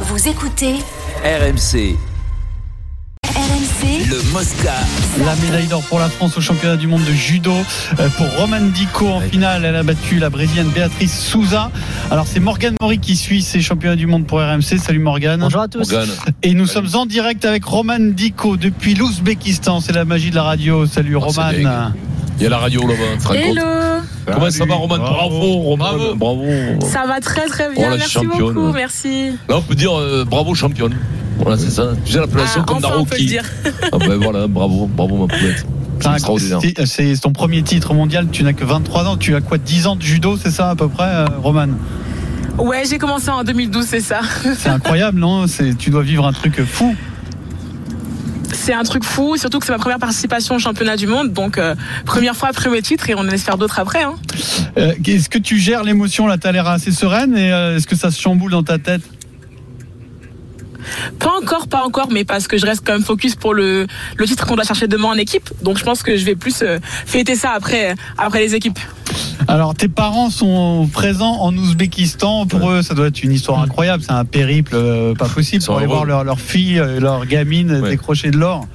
Vous écoutez RMC, RMC le Mosca. La médaille d'or pour la France au championnat du monde de judo. Euh, Pour Roman Dico en finale, elle a battu la brésilienne Béatrice Souza. Alors c'est Morgane Maury qui suit ces championnats du monde pour RMC. Salut Morgane. Bonjour à tous. Et nous sommes en direct avec Roman Dico depuis l'Ouzbékistan. C'est la magie de la radio. Salut Ah, Roman. Il y a la radio là-bas. Hello Comment ça va, Roman Bravo, Roman. Bravo. Ça va très très bien, Oh, merci championne. beaucoup, merci. Là, on peut dire euh, bravo, championne. Voilà, c'est ça. Sais l'appellation Ah, comme enfin, on peut le Naroki. dire. Ah ben voilà, bravo, bravo ma poulette. C'est extraordinaire. c'est- ton premier titre mondial. Tu n'as que 23 ans. Tu as quoi 10 ans de judo, c'est ça à peu près, euh, Roman? Ouais, j'ai commencé en 2012, c'est ça. C'est incroyable, non? C'est- Tu dois vivre un truc fou. C'est un truc fou, surtout que c'est ma première participation au championnat du monde, donc euh, première fois, premier titre, et on espère d'autres après. Hein. Euh, Est-ce que tu gères l'émotion là T'as l'air assez sereine et euh, est-ce que ça se chamboule dans ta tête? Pas encore, pas encore, mais parce que je reste quand même focus pour le, le titre qu'on doit chercher demain en équipe, donc je pense que je vais plus fêter ça après, après les équipes. Alors, tes parents sont présents en Ouzbékistan. Pour eux, ça doit être une histoire incroyable. C'est un périple euh, pas possible pour aller voir leur, leur fille, leur gamine Ouais. décrocher de l'or.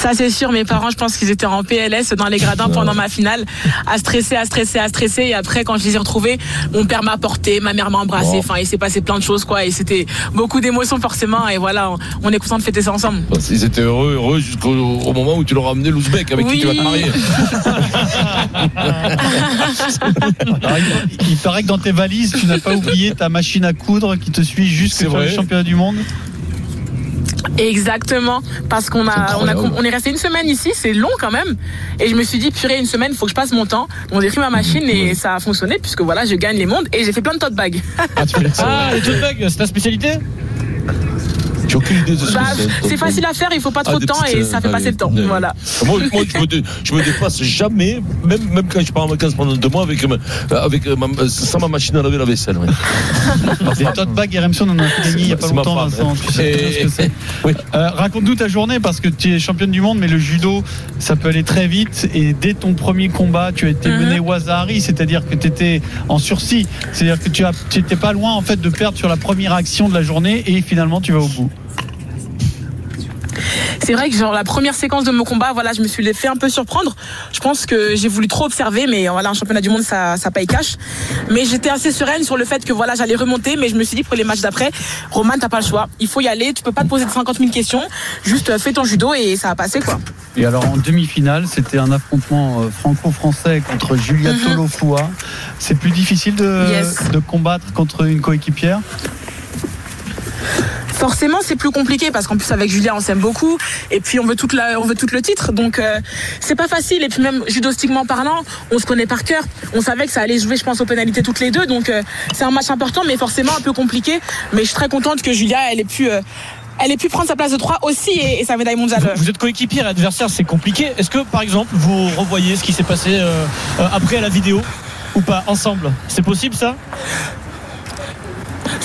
Ça, c'est sûr. Mes parents, je pense qu'ils étaient en PLS dans les gradins pendant ma finale, à stresser, à stresser, à stresser. Et après, quand je les ai retrouvés, mon père m'a porté, ma mère m'a embrassé. Enfin, il s'est passé plein de choses, quoi. Et c'était beaucoup d'émotions, forcément. Et voilà, on- est content de fêter ça ensemble. Ils étaient heureux, heureux jusqu'au au moment où tu leur as amené l'Ouzbek avec qui tu vas te marier. Alors, il, il paraît que dans tes valises, tu n'as pas oublié ta machine à coudre qui te suit les championnats du monde. Exactement. Parce qu'on a, on, a, on est resté une semaine ici. C'est long quand même. Et je me suis dit, purée, une semaine, faut que je passe mon temps. Donc, j'ai pris ma machine et ça a fonctionné puisque voilà, je gagne les mondes et j'ai fait plein de tote bags. Ah, les tote bags, c'est ta spécialité? J'ai aucune idée de ce Bah, que c'est. c'est facile à faire, il faut pas Ah, trop des de temps petites, et euh, ça fait passer le temps. Voilà. Moi, moi, je, me dé- je me déplace jamais, même, même quand je pars en vacances pendant deux mois avec, ma- avec ma, sans ma machine à laver la vaisselle. ouais. Les tote bags RMC, on en a fait il n'y a pas C'est longtemps, Vincent. hein. Tu sais ce que c'est. Oui. Euh, Raconte-nous ta journée parce que tu es championne du monde, mais le judo, ça peut aller très vite. Et dès ton premier combat, tu as été Mhm. mené au Wazari, c'est-à-dire que tu étais en sursis. C'est-à-dire que tu n'étais pas loin en fait de perdre sur la première action de la journée et finalement tu vas au bout. C'est vrai que genre la première séquence de mon combat, voilà, je me suis fait un peu surprendre. Je pense que j'ai voulu trop observer, mais voilà, un championnat du monde, ça, ça paye cash. Mais j'étais assez sereine sur le fait que voilà, j'allais remonter, mais je me suis dit pour les matchs d'après, Roman, t'as pas le choix. Il faut y aller. Tu peux pas te poser 50 000 questions. Juste euh, fais ton judo et ça a passé quoi. Et alors en demi-finale, c'était un affrontement euh, franco-français contre Julia. Tolofua. C'est plus difficile de, Yes. de combattre contre une coéquipière? Forcément, c'est plus compliqué parce qu'en plus avec Julia, on s'aime beaucoup et puis on veut toute la, on veut tout le titre, donc euh, c'est pas facile. Et puis même judostiquement parlant, on se connaît par cœur. On savait que ça allait jouer, je pense, aux pénalités toutes les deux, donc euh, c'est un match important, mais forcément un peu compliqué. Mais je suis très contente que Julia, elle ait pu, euh, elle pu prendre sa place de 3 aussi et, et sa médaille mondiale. vous, êtes coéquipier, adversaire, c'est compliqué. Est-ce que, par exemple, vous revoyez ce qui s'est passé après la vidéo ou pas ensemble? C'est possible ça?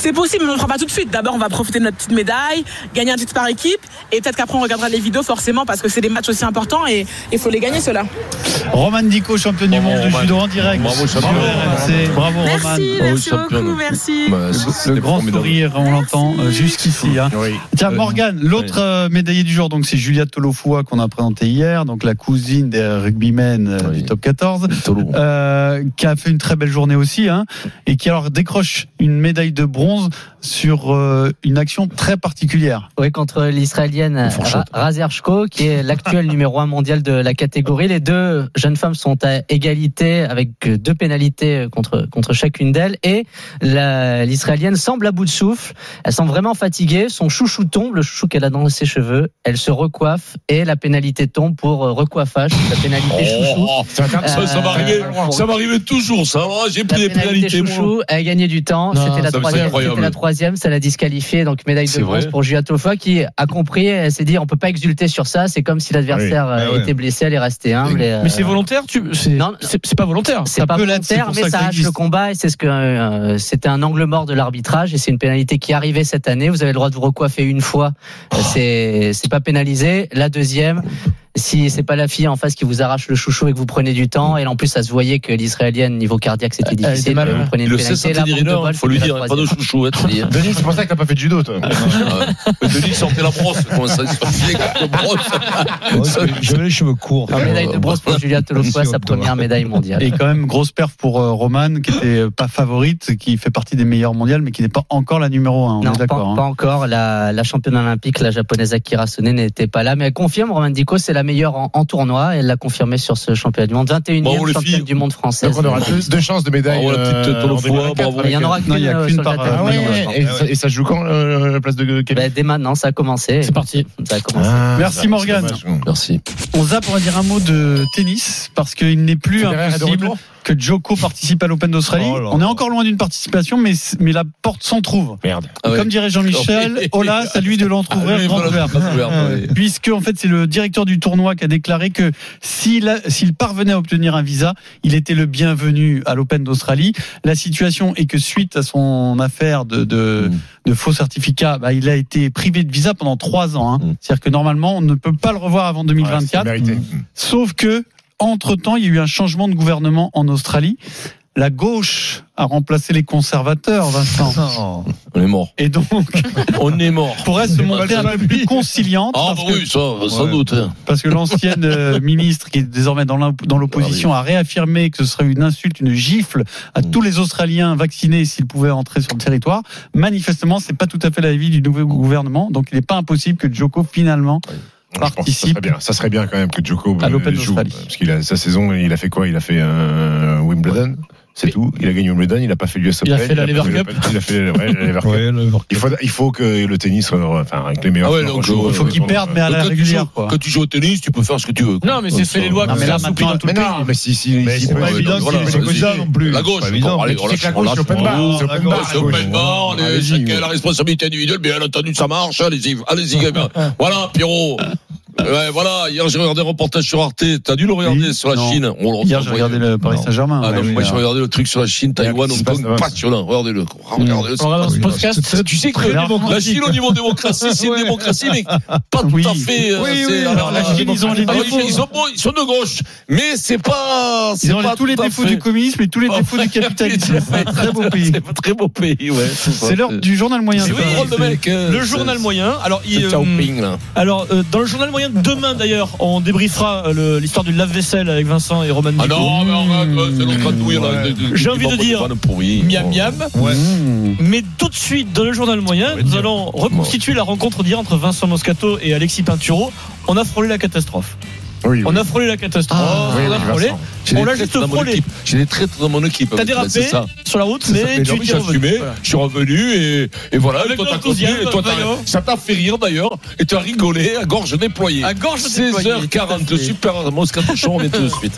C'est possible, mais on ne fera pas tout de suite. D'abord, on va profiter de notre petite médaille, gagner un titre par équipe, et peut-être qu'après on regardera les vidéos forcément parce que c'est des matchs aussi importants et il faut les gagner ceux-là. Roman Dico, championne du monde de Roman. judo en direct. Bravo. RMC. Bravo Roman. Merci, Oh, merci beaucoup, merci. C'est- Le grand sourire, on l'entend euh, jusqu'ici. hein. Tiens, Euh, Morgane, l'autre euh, médaillée du jour, donc c'est Julia Tolofua qu'on a présenté hier, donc la cousine des rugbymen du top 14, Tolo. euh, qui a fait une très belle journée aussi, hein, et qui alors décroche une médaille de bronze sur une action très particulière. Oui, contre l'Israélienne Razershko, qui est l'actuel numéro un mondial de la catégorie. Les deux jeunes femmes sont à égalité avec deux pénalités contre, contre chacune d'elles. Et l'Israélienne semble à bout de souffle. Elle semble vraiment fatiguée. Son chouchou tombe, le chouchou qu'elle a dans ses cheveux. Elle se recoiffe et la pénalité tombe pour euh, recoiffage. La pénalité chouchou. Oh, ça, ça, ça Euh, m'arrivait, euh, toujours, ça. Oh, J'ai pris des pénalité pénalités, moi. chouchou, elle a gagné du temps. C'était la troisième. la troisième, ça l'a disqualifiée. Donc médaille de bronze pour Julia Tolfa qui a compris. Elle s'est dit, on peut pas exulter sur ça. C'est comme si l'adversaire Oui. euh, Ah ouais. était blessé, elle est restée humble. euh, Mais c'est volontaire tu... c'est... Pas volontaire. c'est pas volontaire, mais ça hache le combat et c'est ce que euh, c'était un angle mort de l'arbitrage et c'est une pénalité qui arrivait cette année. Vous avez le droit de vous recoiffer une fois, Oh. c'est c'est pas pénalisé. La deuxième, si c'est pas la fille en face qui vous arrache le chouchou et que vous prenez du temps, et en plus ça se voyait que l'israélienne niveau cardiaque c'était difficile, mal, vous ouais. prenez Il une le pénalité, la non, bol, faut lui dire, la pas de chouchou. Denis, c'est pour ça que t'as pas fait de judo, toi. Euh, Denis sortait la brosse, comment ça, il la brosse. J'avais les cheveux courts. Alors, médaille de bronze pour Julia Tolofoa, sa première médaille mondiale. Et quand même grosse perf pour euh, Roman qui était euh, pas favorite, qui fait partie des meilleures mondiales, mais qui n'est pas encore la numéro 1 On Non, est pas, d'accord. hein. pas encore. La, la championne olympique, la japonaise Akira Sone, n'était pas là. Mais elle confirme, Roman Dico, c'est la meilleure en, en tournoi. Elle l'a confirmé sur ce championnat du monde. 21e Bravo, les championne filles. du monde française. Donc on aura deux, deux chances de médaille. Bravo, la petite euh, Tolo en Foy, 2024. bravo. Il y en aura qu'une sur par, euh, Ah ouais, et, ça, et ça se joue quand euh, la place de Kevin Bah, dès maintenant, ça a commencé. C'est parti. Ça a commencé. Ah, Merci, dommage. Merci. On zappe, on va dire un mot de tennis, parce qu'il n'est plus de impossible que Djoko participe à l'Open d'Australie. Oh on est encore loin d'une participation, mais, mais la porte s'en trouve. Merde. Ah ouais. Comme dirait Jean-Michel, Oui. Ola, c'est à lui de l'entrouvrir Ah, grand ouvert. oui. Puisque en fait c'est le directeur du tournoi qui a déclaré que s'il s'il parvenait à obtenir un visa, il était le bienvenu à l'Open d'Australie. La situation est que suite à son affaire de, de, Mm. de faux certificats, bah, il a été privé de visa pendant trois ans. hein. Mm. C'est-à-dire que normalement on ne peut pas le revoir avant Ouais, c'est 2024. mérité. Sauf que entre temps il y a eu un changement de gouvernement en Australie. La gauche a remplacé les conservateurs, Vincent. On est mort. Et donc On est mort. pourrait se montrer un peu plus conciliante. Ah, parce bah que- oui, ça, sans doute. hein. parce que l'ancienne euh, ministre, qui est désormais dans l'op- dans l'opposition, a réaffirmé que ce serait une insulte, une gifle à Mm. tous les Australiens vaccinés s'ils pouvaient entrer sur le territoire. Manifestement, c'est pas tout à fait l'avis du nouveau gouvernement, donc il n'est pas impossible que Joko finalement Je pense que ça participe. serait bien. Ça serait bien quand même que Djoko À euh, l'Open joue. d'Australie. Parce qu'il a sa saison, il a fait quoi? Il a fait euh, Wimbledon. C'est tout. Il a gagné Wimbledon. Il a pas fait l'US Il a Open. fait la Lever fait Cup. Il a fait ouais, la Lever Cup. Ouais, Il faut, il faut que le tennis, soit- enfin, avec les meilleurs. Ah ouais, joueurs, donc, joue, euh, Il faut euh, qu'il perde, mais à la quand, tu régulière. joues, Quoi. quand tu joues au tennis, tu peux faire ce que tu veux. quoi. Non, mais c'est c'est les lois Non, qui mais là, sont assouplies maintenant, dans tout le Mais pays. non, mais si, si, Mais si- c'est pas évident ait les candidats non plus. La gauche, C'est que la gauche, c'est open bar, c'est open bar, c'est open bar, chacun a la responsabilité individuelle, bien entendu, ça marche, allez-y, allez-y. Voilà, Pierrot. Ouais, voilà, hier j'ai regardé un reportage sur Arte, t'as dû le regarder Oui, sur la non. Chine. On- Hier, j'ai regardé le Paris. Saint-Germain. Ah Ouais, moi oui, j'ai regardé le truc sur la Chine, Taïwan, Hong Kong, passionnant. Regardez-le. Regardez-le. On regarde ce podcast. Tu sais que la. Chine au niveau démocratie, c'est une démocratie, mais pas tout Oui. à fait. euh, Oui, oui, alors, la Chine, ils ont les alors, défauts. ils sont bons, ils sont de gauche, mais c'est pas. Ils ont tous les défauts du communisme et tous les défauts du capitalisme. c'est C'est un très beau pays. Très beau pays, ouais. C'est l'heure du journal moyen. Oui, hein. Le journal moyen. Alors, euh, alors euh, dans le journal moyen demain d'ailleurs, on débriefera euh, l'histoire du lave-vaisselle avec Vincent et Roman Ah Dico. non, mais arrête, c'est l'autre J'ai envie de dire. Miam miam. Mmh. Mais tout de suite, dans le journal moyen, nous allons reconstituer la rencontre d'hier entre Vincent Moscato et Alexis Pinturo. On a frôlé la catastrophe. Oui, oui. On a frôlé la catastrophe. oui, on a frôlé. On l'a juste frôlé. J'ai des traîtres dans mon équipe. T'as dérapé ça. sur la route, mais Mais tu es assumé, Voilà. je suis revenu et, et voilà. Avec et toi, t'as continué, et toi, ça t'a fait rire d'ailleurs, et tu as rigolé à gorge déployée. À gorge déployée. 16h40, le super Moscato Show, on est tout de suite.